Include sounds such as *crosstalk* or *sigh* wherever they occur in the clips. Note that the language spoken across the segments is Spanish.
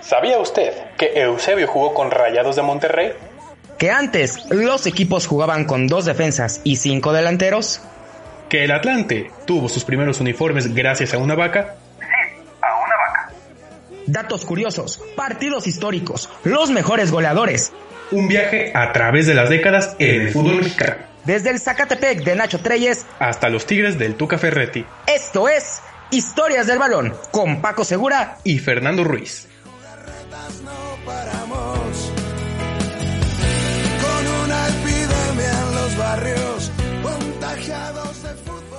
¿Sabía usted que Eusebio jugó con Rayados de Monterrey? Que antes los equipos jugaban con dos defensas y cinco delanteros. Que el Atlante tuvo sus primeros uniformes gracias a una vaca. Sí, a una vaca. Datos curiosos, partidos históricos, los mejores goleadores. Un viaje a través de las décadas en el fútbol mexicano. Desde el Zacatepec de Nacho Treyes hasta los Tigres del Tuca Ferretti. Esto es Historias del Balón con Paco Segura y Fernando Ruiz.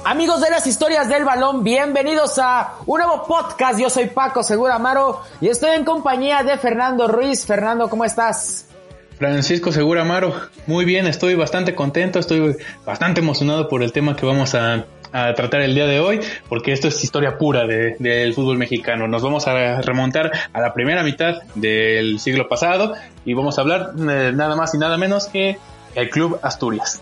Amigos de las historias del balón, bienvenidos a un nuevo podcast. Yo soy Paco Segura Amaro y estoy en compañía de Fernando Ruiz. Fernando, ¿cómo estás? Francisco Segura Amaro, muy bien, estoy bastante contento, estoy bastante emocionado por el tema que vamos a, tratar el día de hoy, porque esto es historia pura del fútbol mexicano. Nos vamos a remontar a la primera mitad del siglo pasado y vamos a hablar eh, nada más y nada menos que el Club Asturias.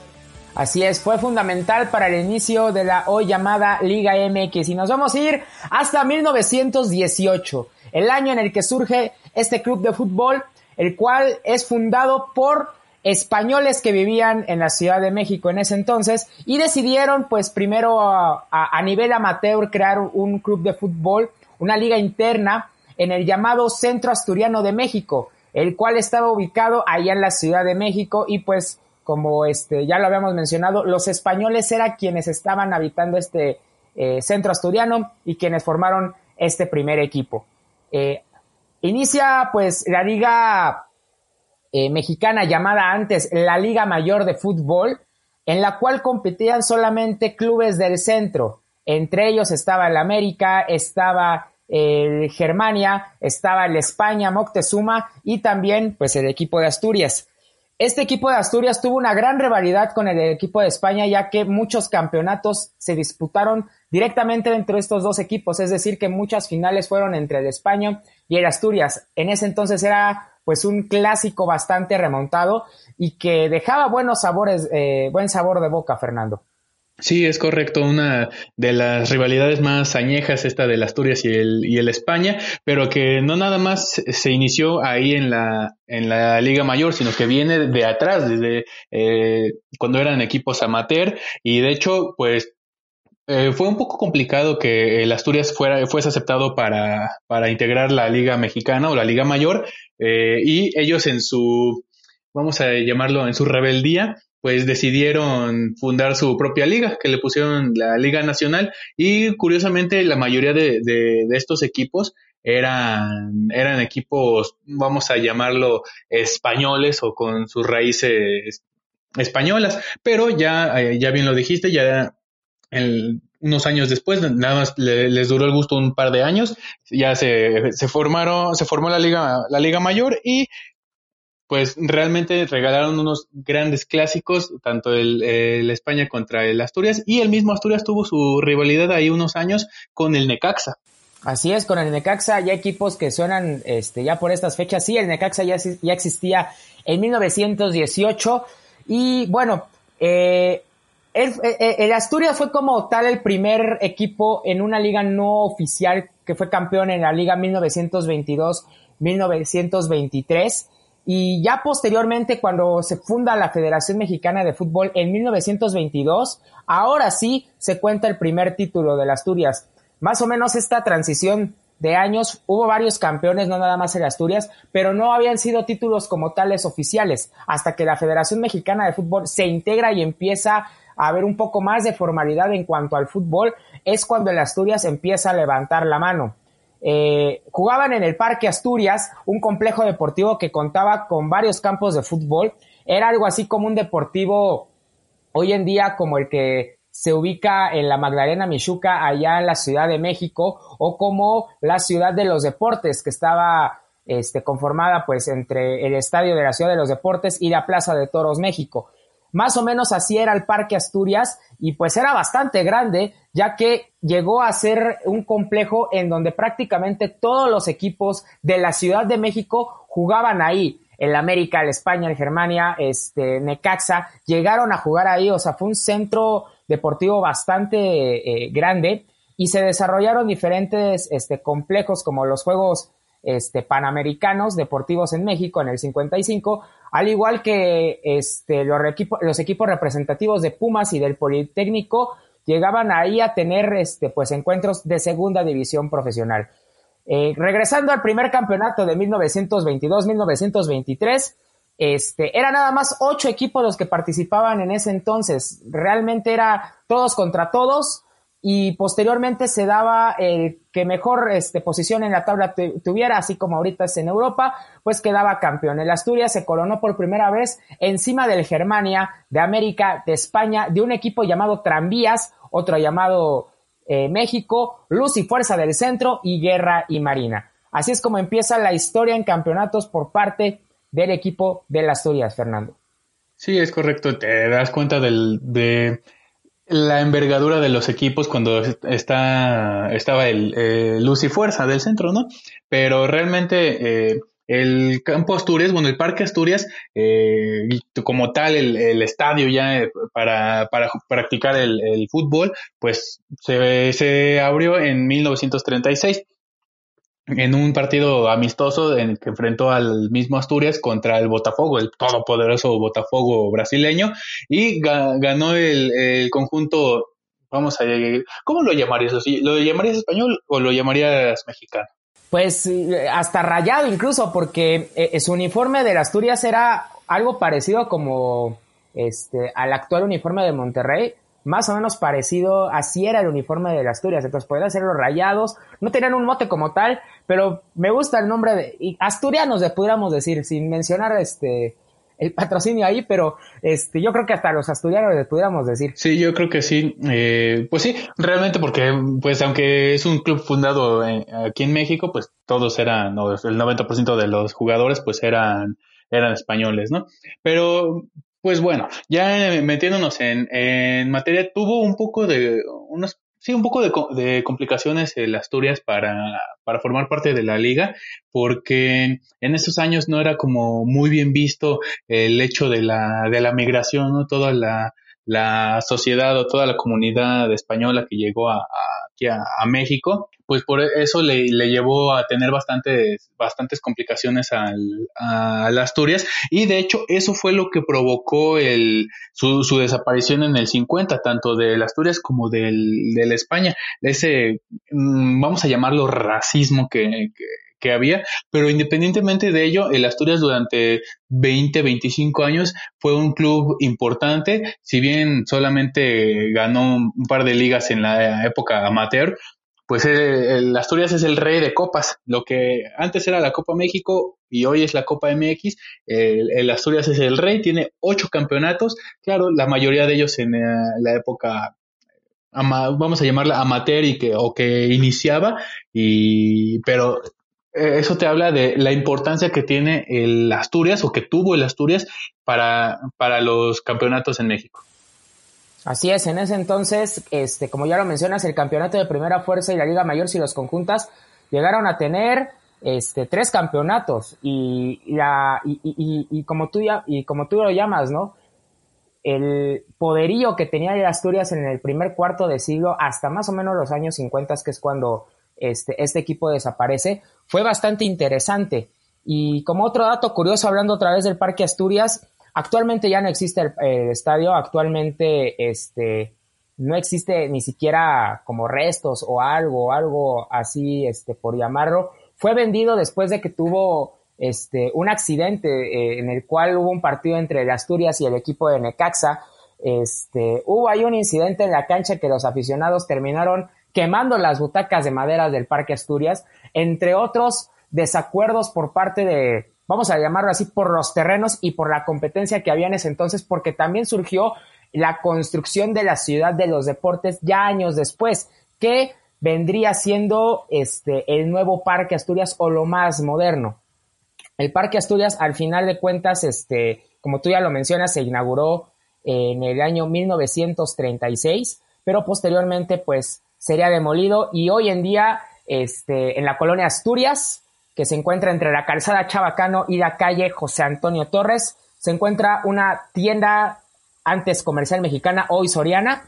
Así es, fue fundamental para el inicio de la hoy llamada Liga MX y nos vamos a ir hasta 1918, el año en el que surge este club de fútbol, el cual es fundado por españoles que vivían en la Ciudad de México en ese entonces y decidieron pues primero a, nivel amateur crear un club de fútbol, una liga interna en el llamado Centro Asturiano de México, el cual estaba ubicado allá en la Ciudad de México y pues como este, ya lo habíamos mencionado, los españoles eran quienes estaban habitando este eh, centro asturiano y quienes formaron este primer equipo. Eh, inicia pues la liga eh, mexicana llamada antes la Liga Mayor de Fútbol, en la cual competían solamente clubes del centro. Entre ellos estaba el América, estaba el Germania, estaba el España, Moctezuma y también pues el equipo de Asturias. Este equipo de Asturias tuvo una gran rivalidad con el equipo de España, ya que muchos campeonatos se disputaron directamente dentro de estos dos equipos, es decir, que muchas finales fueron entre el España y el Asturias. En ese entonces era pues un clásico bastante remontado y que dejaba buenos sabores, eh, buen sabor de boca, Fernando. Sí, es correcto. Una de las rivalidades más añejas, esta del Asturias y el, y el España, pero que no nada más se inició ahí en la, en la Liga Mayor, sino que viene de atrás, desde eh, cuando eran equipos amateur, y de hecho, pues eh, fue un poco complicado que el Asturias fuera, fuese aceptado para, para integrar la Liga Mexicana o la Liga Mayor, eh, y ellos en su, vamos a llamarlo, en su rebeldía, pues decidieron fundar su propia liga, que le pusieron la Liga Nacional y curiosamente la mayoría de, de, estos equipos eran, eran equipos, vamos a llamarlo, españoles o con sus raíces españolas, pero ya, eh, ya bien lo dijiste, ya unos años después, nada más les duró el gusto un par de años, ya se, formaron, se formó la liga, la liga mayor y pues realmente regalaron unos grandes clásicos, tanto el, España contra el Asturias, y el mismo Asturias tuvo su rivalidad ahí unos años con el Necaxa. Así es, con el Necaxa ya equipos que suenan este, ya por estas fechas. Sí, el Necaxa ya, ya existía en 1918 y bueno, eh, el, el, Asturias fue como tal el primer equipo en una liga no oficial que fue campeón en la liga 1922-1923 y ya posteriormente, cuando se funda la Federación Mexicana de Fútbol en 1922, ahora sí se cuenta el primer título de las Asturias. Más o menos esta transición de años, hubo varios campeones, no nada más en Asturias, pero no habían sido títulos como tales oficiales, hasta que la Federación Mexicana de Fútbol se integra y empieza a haber un poco más de formalidad en cuanto al fútbol, es cuando el Asturias empieza a levantar la mano. Eh, jugaban en el Parque Asturias, un complejo deportivo que contaba con varios campos de fútbol. Era algo así como un deportivo hoy en día como el que se ubica en la Magdalena Michuca, allá en la Ciudad de México, o como la Ciudad de los Deportes, que estaba este, conformada pues entre el Estadio de la Ciudad de los Deportes y la Plaza de Toros México. Más o menos así era el Parque Asturias y pues era bastante grande, ya que llegó a ser un complejo en donde prácticamente todos los equipos de la Ciudad de México jugaban ahí. El América, el España, el Germania, este, Necaxa, llegaron a jugar ahí, o sea, fue un centro deportivo bastante eh, grande y se desarrollaron diferentes este, complejos como los Juegos este, Panamericanos Deportivos en México en el 55, al igual que este, los, los equipos representativos de Pumas y del Politécnico llegaban ahí a tener este, pues, encuentros de segunda división profesional. Eh, regresando al primer campeonato de 1922-1923, este, era nada más ocho equipos los que participaban en ese entonces. Realmente era todos contra todos y posteriormente se daba el que mejor este, posición en la tabla tuviera, así como ahorita es en Europa, pues quedaba campeón. El Asturias se coronó por primera vez encima del Germania, de América, de España, de un equipo llamado Tranvías, otro llamado eh, México, Luz y Fuerza del Centro y Guerra y Marina. Así es como empieza la historia en campeonatos por parte del equipo del Asturias, Fernando. Sí, es correcto. Te das cuenta del, de la envergadura de los equipos cuando está, estaba el luz y fuerza del centro, ¿no? Pero realmente eh, el campo Asturias, bueno, el Parque Asturias, eh, como tal, el, estadio ya eh, para, para practicar el, el, fútbol, pues se, se abrió en 1936 en un partido amistoso en que enfrentó al mismo Asturias contra el Botafogo, el todopoderoso Botafogo brasileño, y ganó el, conjunto, vamos a, ¿cómo lo llamarías? ¿Lo llamarías español o lo llamarías mexicano? Pues eh, hasta rayado incluso, porque eh, su uniforme de Asturias era algo parecido como este al actual uniforme de Monterrey, más o menos parecido, así era el uniforme de Asturias, entonces podían ser los rayados, no tenían un mote como tal, pero me gusta el nombre de asturianos, le pudiéramos decir, sin mencionar este el patrocinio ahí, pero este yo creo que hasta los asturianos les pudiéramos decir. Sí, yo creo que sí, eh, pues sí, realmente porque pues aunque es un club fundado aquí en México, pues todos eran, el 90% de los jugadores pues eran eran españoles, ¿no? Pero pues bueno, ya metiéndonos en, en materia, tuvo un poco de unos sí, un poco de, de, complicaciones el Asturias para, para formar parte de la liga, porque en esos años no era como muy bien visto el hecho de la, de la migración, ¿no? Toda la, la sociedad o toda la comunidad española que llegó a, aquí a, México, pues por eso le, llevó a tener bastantes, bastantes complicaciones al, a Asturias y de hecho eso fue lo que provocó el, su, desaparición en el 50, tanto del Asturias como del, del España. Ese, mm, vamos a llamarlo racismo que, que que había, pero independientemente de ello, el Asturias durante 20, 25 años fue un club importante, si bien solamente ganó un par de ligas en la época amateur, pues el Asturias es el rey de copas. Lo que antes era la Copa México y hoy es la Copa MX, el, Asturias es el rey, tiene ocho campeonatos, claro, la mayoría de ellos en eh, la época vamos a llamarla amateur y que o que iniciaba y pero eh, eso te habla de la importancia que tiene el Asturias o que tuvo el Asturias para, para los campeonatos en México. Así es, en ese entonces, este, como ya lo mencionas, el campeonato de primera fuerza y la Liga Mayor, si los conjuntas, llegaron a tener este, tres campeonatos y, la, y, y, y, como tú ya, y como tú lo llamas, ¿no? El poderío que tenía Asturias en el primer cuarto de siglo hasta más o menos los años 50, que es cuando este, este equipo desaparece, fue bastante interesante. Y como otro dato curioso, hablando otra vez del Parque Asturias, actualmente ya no existe el, estadio, actualmente este, no existe ni siquiera como restos o algo, algo así, este, por llamarlo. Fue vendido después de que tuvo este, un accidente eh, en el cual hubo un partido entre el Asturias y el equipo de Necaxa. Este, hubo ahí un incidente en la cancha que los aficionados terminaron quemando las butacas de madera del Parque Asturias, entre otros desacuerdos por parte de, vamos a llamarlo así, por los terrenos y por la competencia que había en ese entonces, porque también surgió la construcción de la ciudad de los deportes ya años después, que vendría siendo este, el nuevo Parque Asturias o lo más moderno. El Parque Asturias, al final de cuentas, este, como tú ya lo mencionas, se inauguró en el año 1936, pero posteriormente, pues, sería demolido y hoy en día, este, en la colonia Asturias, que se encuentra entre la calzada Chabacano y la calle José Antonio Torres, se encuentra una tienda antes comercial mexicana, hoy Soriana.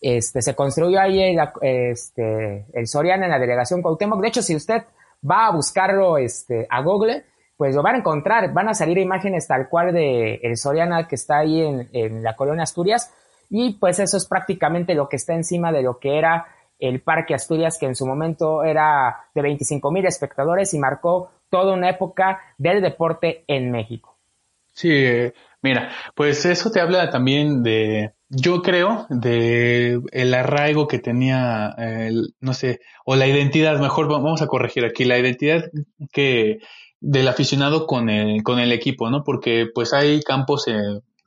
Este, se construyó ahí el, este, el Soriana en la delegación Cuauhtémoc. De hecho, si usted va a buscarlo este, a Google, pues lo van a encontrar. Van a salir imágenes tal cual de el Soriana que está ahí en la colonia Asturias. Y pues eso es prácticamente lo que está encima de lo que era el Parque Asturias, que en su momento era de 25 mil espectadores y marcó toda una época del deporte en México. Sí, mira, pues eso te habla también de, yo creo, de el arraigo que tenía, el, no sé, o la identidad, mejor vamos a corregir aquí, la identidad que del aficionado con el, con el equipo, ¿no? Porque pues hay campos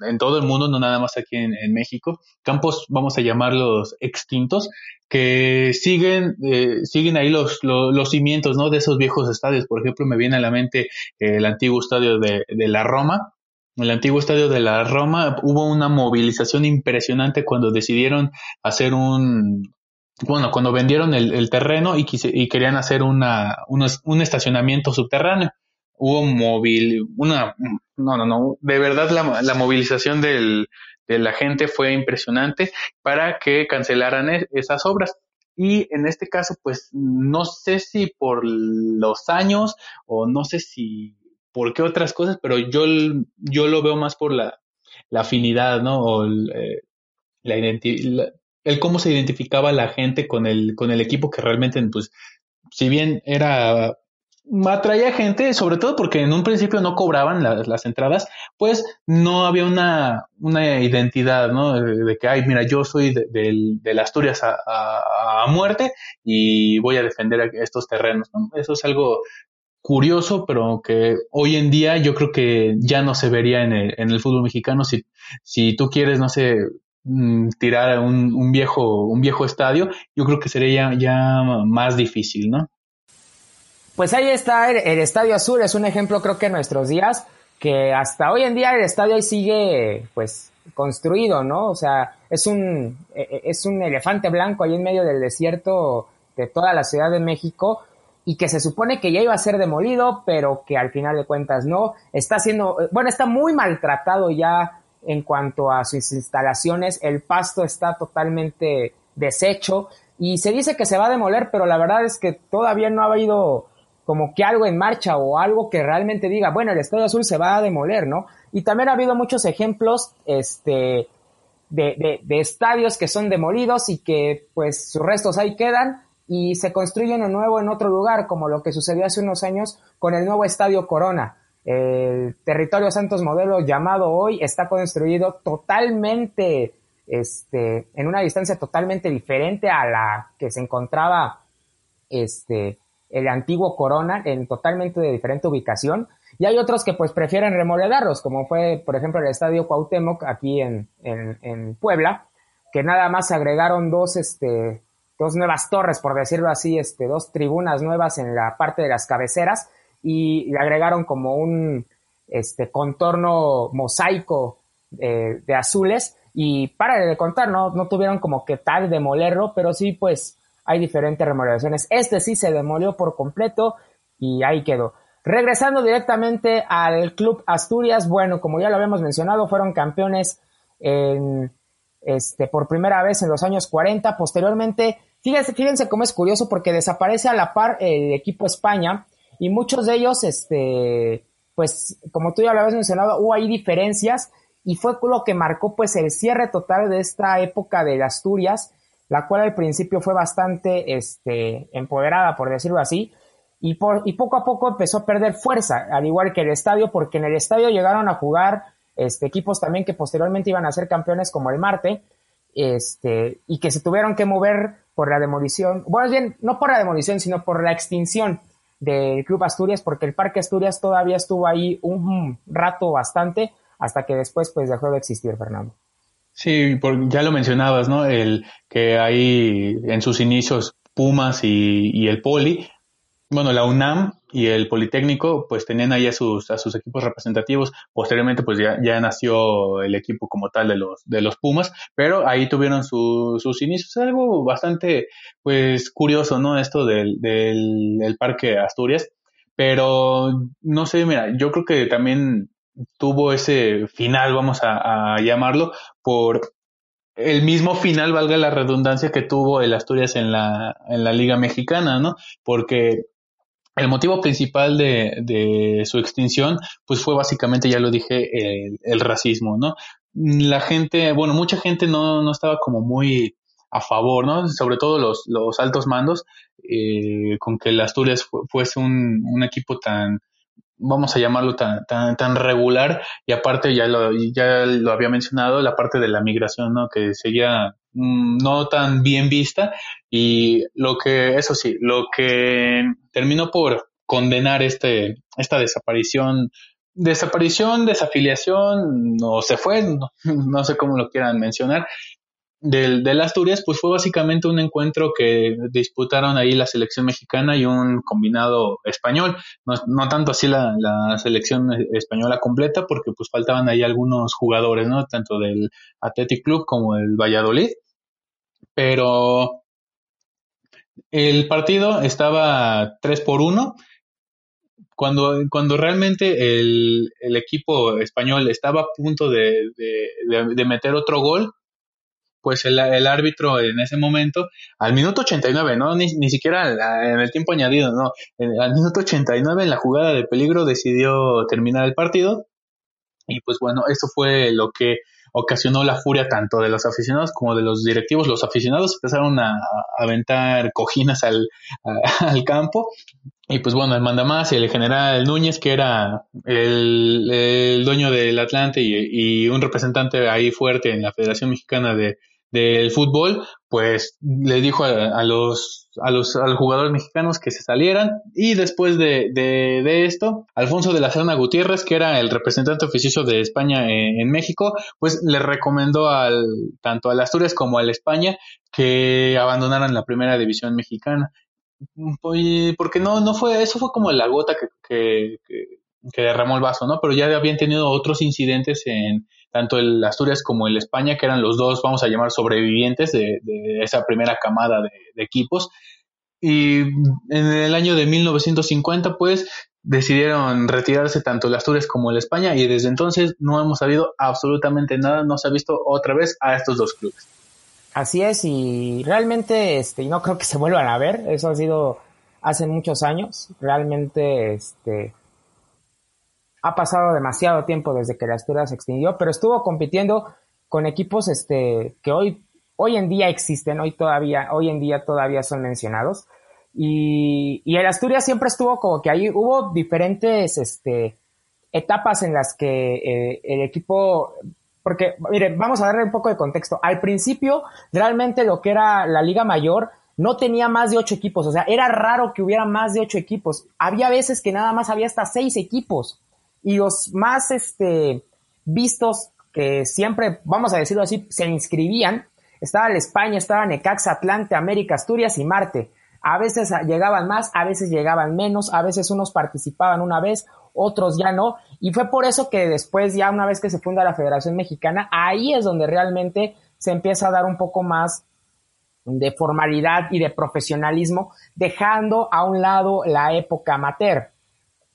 en todo el mundo, no nada más aquí en, México, campos, vamos a llamarlos extintos, que siguen, eh, siguen ahí los, los, cimientos, ¿no? De esos viejos estadios. Por ejemplo, me viene a la mente el antiguo estadio de, de la Roma, el antiguo estadio de la Roma hubo una movilización impresionante cuando decidieron hacer un, bueno, cuando vendieron el, terreno y, y, querían hacer una, un estacionamiento subterráneo. Hubo móvil, una, no, no, no, de verdad la, movilización del, de la gente fue impresionante para que cancelaran e, esas obras. Y en este caso, pues no sé si por los años o no sé si por qué otras cosas, pero yo, yo lo veo más por la, la afinidad, ¿no? O eh, la, el cómo se identificaba la gente con el, con el equipo que realmente, pues, si bien era atraía gente, sobre todo porque en un principio no cobraban las entradas, pues no había una, una identidad, ¿no? De, que, ay, mira, yo soy de, de, Asturias a, muerte y voy a defender estos terrenos, ¿no? Eso es algo curioso, pero que hoy en día yo creo que ya no se vería en el, en el fútbol mexicano. Si, si tú quieres, no sé, mm, tirar un, un, viejo, un viejo estadio, yo creo que sería ya, más difícil, ¿no? Pues ahí está el, Estadio Azul, es un ejemplo creo que en nuestros días, que hasta hoy en día el estadio ahí sigue pues construido, ¿no? O sea, es un, e, e, es un elefante blanco ahí en medio del desierto de toda la Ciudad de México, y que se supone que ya iba a ser demolido, pero que al final de cuentas no. Está siendo, bueno, está muy maltratado ya en cuanto a sus instalaciones. El pasto está totalmente deshecho y se dice que se va a demoler, pero la verdad es que todavía no ha habido como que algo en marcha o algo que realmente diga, bueno, el Estadio Azul se va a demoler, ¿no? Y también ha habido muchos ejemplos, este, de, de, de estadios que son demolidos y que pues sus restos ahí quedan y se construye uno nuevo en otro lugar, como lo que sucedió hace unos años con el nuevo Estadio Corona. El territorio Santos Modelo llamado hoy está construido totalmente, este, en una distancia totalmente diferente a la que se encontraba, este, el antiguo Corona, en totalmente de diferente ubicación. Y hay otros que pues prefieren remodelarlos, como fue, por ejemplo, el Estadio Cuauhtémoc aquí en, en, en Puebla, que nada más agregaron dos, este, dos nuevas torres, por decirlo así, este, dos tribunas nuevas en la parte de las cabeceras y le agregaron como un este, contorno mosaico eh, de azules y para de contar, no, no tuvieron como que tal demolerlo, pero sí pues hay diferentes remodelaciones. Este sí se demolió por completo y ahí quedó. Regresando directamente al Club Asturias, bueno, como ya lo habíamos mencionado, fueron campeones en, este, por primera vez en los años 40. Posteriormente Fíjense, fíjense cómo es curioso porque desaparece a la par el equipo España y muchos de ellos, este, pues, como tú ya lo habías mencionado, hubo ahí diferencias y fue lo que marcó pues el cierre total de esta época de Asturias, la cual al principio fue bastante, este, empoderada, por decirlo así, y, por, y poco a poco empezó a perder fuerza, al igual que el estadio, porque en el estadio llegaron a jugar este, equipos también que posteriormente iban a ser campeones como el Marte, este, y que se tuvieron que mover por la demolición, bueno, bien, no por la demolición, sino por la extinción del Club Asturias, porque el Parque Asturias todavía estuvo ahí un rato bastante, hasta que después pues dejó de existir, Fernando. Sí, ya lo mencionabas, ¿no? El que hay en sus inicios Pumas y, el Poli, bueno, la UNAM y el Politécnico pues tenían ahí a sus, a sus equipos representativos. Posteriormente pues ya, nació el equipo como tal de los, de los Pumas, pero ahí tuvieron sus inicios. Algo bastante pues curioso, ¿no? Esto del, del, Parque Asturias. Pero no sé, mira, yo creo que también tuvo ese final, vamos a, llamarlo, por el mismo final, valga la redundancia, que tuvo el Asturias en la, en la Liga Mexicana, ¿no? Porque el motivo principal de, su extinción, pues fue básicamente, ya lo dije, el, racismo, ¿no? La gente, bueno, mucha gente no, no, estaba como muy a favor, ¿no? Sobre todo los, los altos mandos, eh, con que el Asturias fuese un equipo tan, vamos a llamarlo tan, tan, tan regular y aparte ya lo, ya lo había mencionado, la parte de la migración, ¿no? Que seguía mm, no tan bien vista y lo que, eso sí, lo que terminó por condenar este, esta desaparición, desaparición, desafiliación, no se fue, no, *laughs* no sé cómo lo quieran mencionar, del, del, Asturias, pues fue básicamente un encuentro que disputaron ahí la selección mexicana y un combinado español. No, no tanto así la, la, selección española completa, porque pues faltaban ahí algunos jugadores, ¿no? Tanto del Athletic Club como el Valladolid. Pero el partido estaba 3 por 1. Cuando, cuando realmente el, el equipo español estaba a punto de, de, de meter otro gol, pues el, el, árbitro en ese momento, al minuto 89, no ni, ni siquiera en el tiempo añadido, no, al minuto 89 en la jugada de peligro decidió terminar el partido. Y pues bueno, eso fue lo que ocasionó la furia tanto de los aficionados como de los directivos. Los aficionados empezaron a, aventar cojinas al, *laughs* al campo. Y pues bueno, el mandamás y el general Núñez, que era el, el dueño del Atlante y, y, un representante ahí fuerte en la Federación Mexicana de, del fútbol, pues le dijo a, los, a, los, a los jugadores mexicanos que se salieran y después de, de, esto, Alfonso de la Serna Gutiérrez, que era el representante oficioso de España en, México, pues le recomendó al, tanto al Asturias como al España que abandonaran la primera división mexicana. Porque no, no fue, eso fue como la gota que, que, que derramó el vaso, ¿no? Pero ya habían tenido otros incidentes en, tanto el Asturias como el España, que eran los dos, vamos a llamar, sobrevivientes de, esa primera camada de, equipos. Y en el año de 1950, pues, decidieron retirarse tanto el Asturias como el España y desde entonces no hemos sabido absolutamente nada, no se ha visto otra vez a estos dos clubes. Así es, y realmente, este, no creo que se vuelvan a ver, eso ha sido hace muchos años, realmente, este, ha pasado demasiado tiempo desde que la Asturias se extinguió, pero estuvo compitiendo con equipos este, que hoy, hoy en día existen, hoy todavía, hoy en día todavía son mencionados. Y, y el Asturias siempre estuvo como que ahí hubo diferentes este, etapas en las que eh, el equipo porque, mire, vamos a darle un poco de contexto. Al principio, realmente lo que era la Liga Mayor no tenía más de ocho equipos, o sea, era raro que hubiera más de ocho equipos. Había veces que nada más había hasta seis equipos y los más este, vistos que siempre, vamos a decirlo así, se inscribían, estaba el España, estaba Necaxa, Atlante, América, Asturias y Marte. A veces llegaban más, a veces llegaban menos, a veces unos participaban una vez, otros ya no. Y fue por eso que después, ya una vez que se funda la Federación Mexicana, ahí es donde realmente se empieza a dar un poco más de formalidad y de profesionalismo, dejando a un lado la época amateur.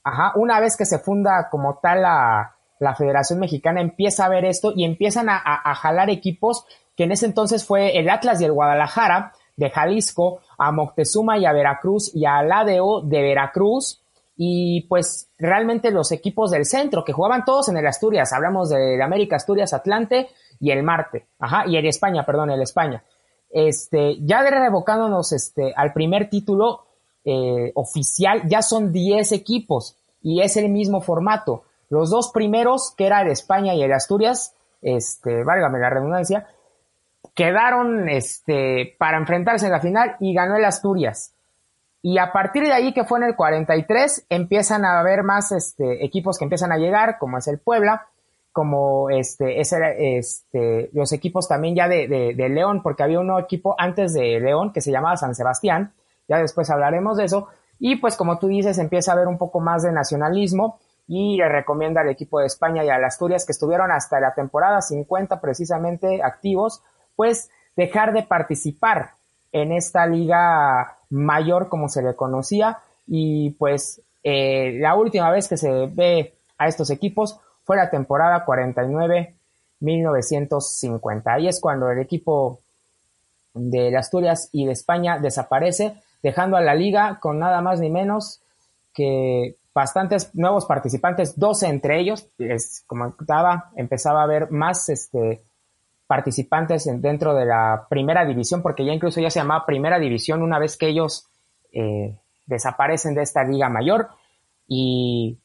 Ajá, una vez que se funda como tal la, Federación Mexicana, empieza a ver esto y empiezan a, jalar equipos que en ese entonces fue el Atlas y el Guadalajara de Jalisco, a Moctezuma y a Veracruz y al ADO de Veracruz y pues realmente los equipos del centro que jugaban todos en el Asturias, hablamos del América Asturias Atlante y el Marte, ajá, y el España, perdón, el España. Este, ya revocándonos este al primer título, eh, oficial, ya son 10 equipos y es el mismo formato. Los dos primeros, que era el España y el Asturias, este, válgame la redundancia, quedaron este, para enfrentarse en la final y ganó el Asturias. Y a partir de ahí, que fue en el 43, empiezan a haber más este, equipos que empiezan a llegar, como es el Puebla, como este, ese, este, los equipos también ya de, de, León, porque había un equipo antes de León que se llamaba San Sebastián, ya después hablaremos de eso, y pues como tú dices, empieza a haber un poco más de nacionalismo y le recomienda al equipo de España y al Asturias que estuvieron hasta la temporada 50 precisamente activos, pues dejar de participar en esta liga mayor como se le conocía. Y pues eh, la última vez que se ve a estos equipos fue la temporada 49-1950. Ahí es cuando el equipo de Asturias y de España desaparece, dejando a la liga con nada más ni menos que bastantes nuevos participantes, 12 entre ellos, es, como contaba, empezaba a haber más este, participantes dentro de la primera división, porque ya incluso ya se llamaba primera división una vez que ellos eh, desaparecen de esta liga mayor. Y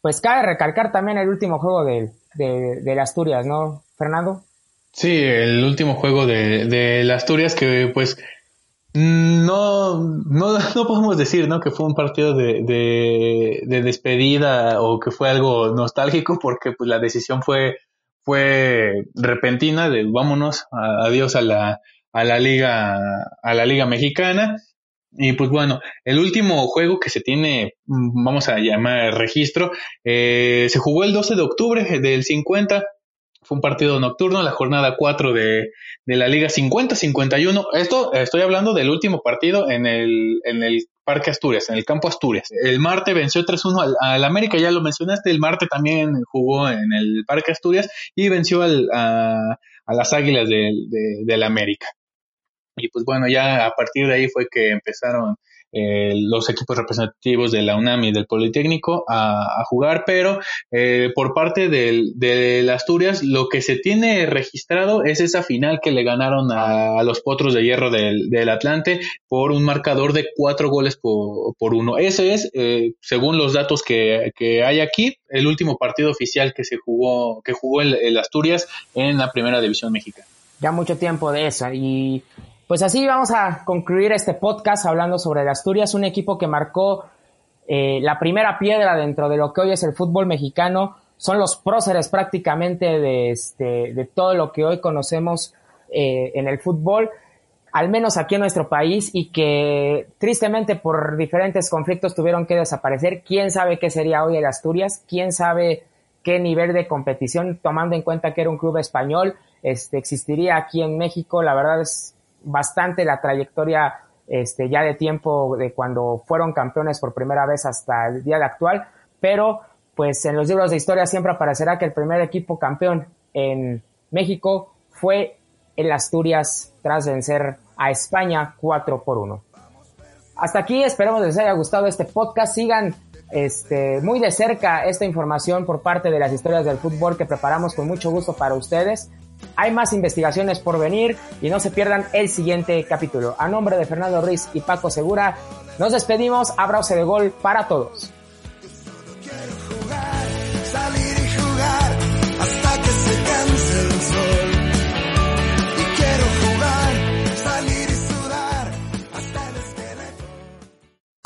pues cabe recalcar también el último juego de, de, Asturias, ¿no, Fernando? Sí, el último juego de, de Asturias que pues no, no, *laughs* no podemos decir, ¿no? Que fue un partido de, de, despedida o que fue algo nostálgico porque pues la decisión fue, fue repentina de vámonos, adiós a la, a la liga, a la liga mexicana y pues bueno, el último juego que se tiene, mm, vamos a llamar registro, eh, se jugó el 12 de octubre del 50. Fue un partido nocturno, la jornada 4 de, de la Liga 50-51. Esto estoy hablando del último partido en el, en el Parque Asturias, en el campo Asturias. El Marte venció 3-1 al, al, América, ya lo mencionaste. El Marte también jugó en el Parque Asturias y venció al, a, las Águilas del de, de América. Y pues bueno, ya a partir de ahí fue que empezaron eh, los equipos representativos de la UNAM y del Politécnico a, jugar, pero eh, por parte del, de Asturias lo que se tiene registrado es esa final que le ganaron a, los Potros de Hierro del, del, Atlante por un marcador de cuatro goles por, uno. Ese es, eh, según los datos que, que, hay aquí, el último partido oficial que se jugó, que jugó el, Asturias en la primera división mexicana. Ya mucho tiempo de eso y pues así vamos a concluir este podcast hablando sobre el Asturias, un equipo que marcó eh, la primera piedra dentro de lo que hoy es el fútbol mexicano. Son los próceres prácticamente de, este, de todo lo que hoy conocemos eh, en el fútbol, al menos aquí en nuestro país, y que tristemente por diferentes conflictos tuvieron que desaparecer. ¿Quién sabe qué sería hoy el Asturias? ¿Quién sabe qué nivel de competición, tomando en cuenta que era un club español, este, existiría aquí en México? La verdad es bastante la trayectoria este, ya de tiempo de cuando fueron campeones por primera vez hasta el día de actual, pero pues en los libros de historia siempre aparecerá que el primer equipo campeón en México fue el Asturias tras vencer a España 4 por 1. Hasta aquí, esperamos les haya gustado este podcast. Sigan este, muy de cerca esta información por parte de las historias del fútbol que preparamos con mucho gusto para ustedes. Hay más investigaciones por venir y no se pierdan el siguiente capítulo. A nombre de Fernando Ruiz y Paco Segura, nos despedimos. Abrazo de gol para todos.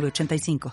85